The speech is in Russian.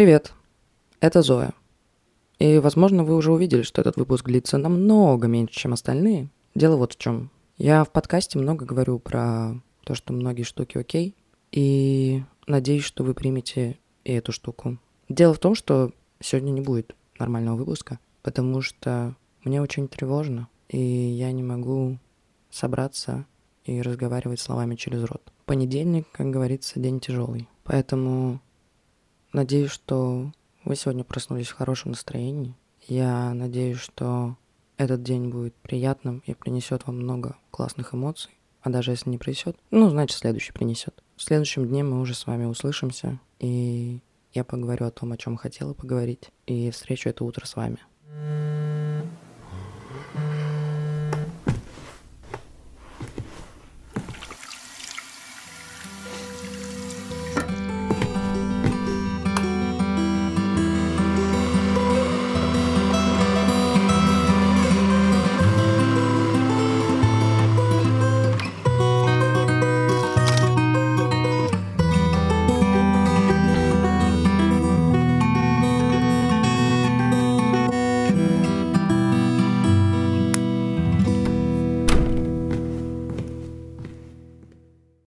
Привет, это Зоя. И, возможно, вы уже увидели, что этот выпуск длится намного меньше, чем остальные. Дело вот в чем. Я в подкасте много говорю про то, что многие штуки окей, и надеюсь, что вы примете и эту штуку. Дело в том, что сегодня не будет нормального выпуска, потому что мне очень тревожно, и я не могу собраться и разговаривать словами через рот. Понедельник, как говорится, день тяжелый. Поэтому надеюсь, что вы сегодня проснулись в хорошем настроении. Я надеюсь, что этот день будет приятным и принесет вам много классных эмоций. А даже если не принесет, ну, значит, следующий принесет. В следующем дне мы уже с вами услышимся, и я поговорю о том, о чем хотела поговорить, и встречу это утро с вами.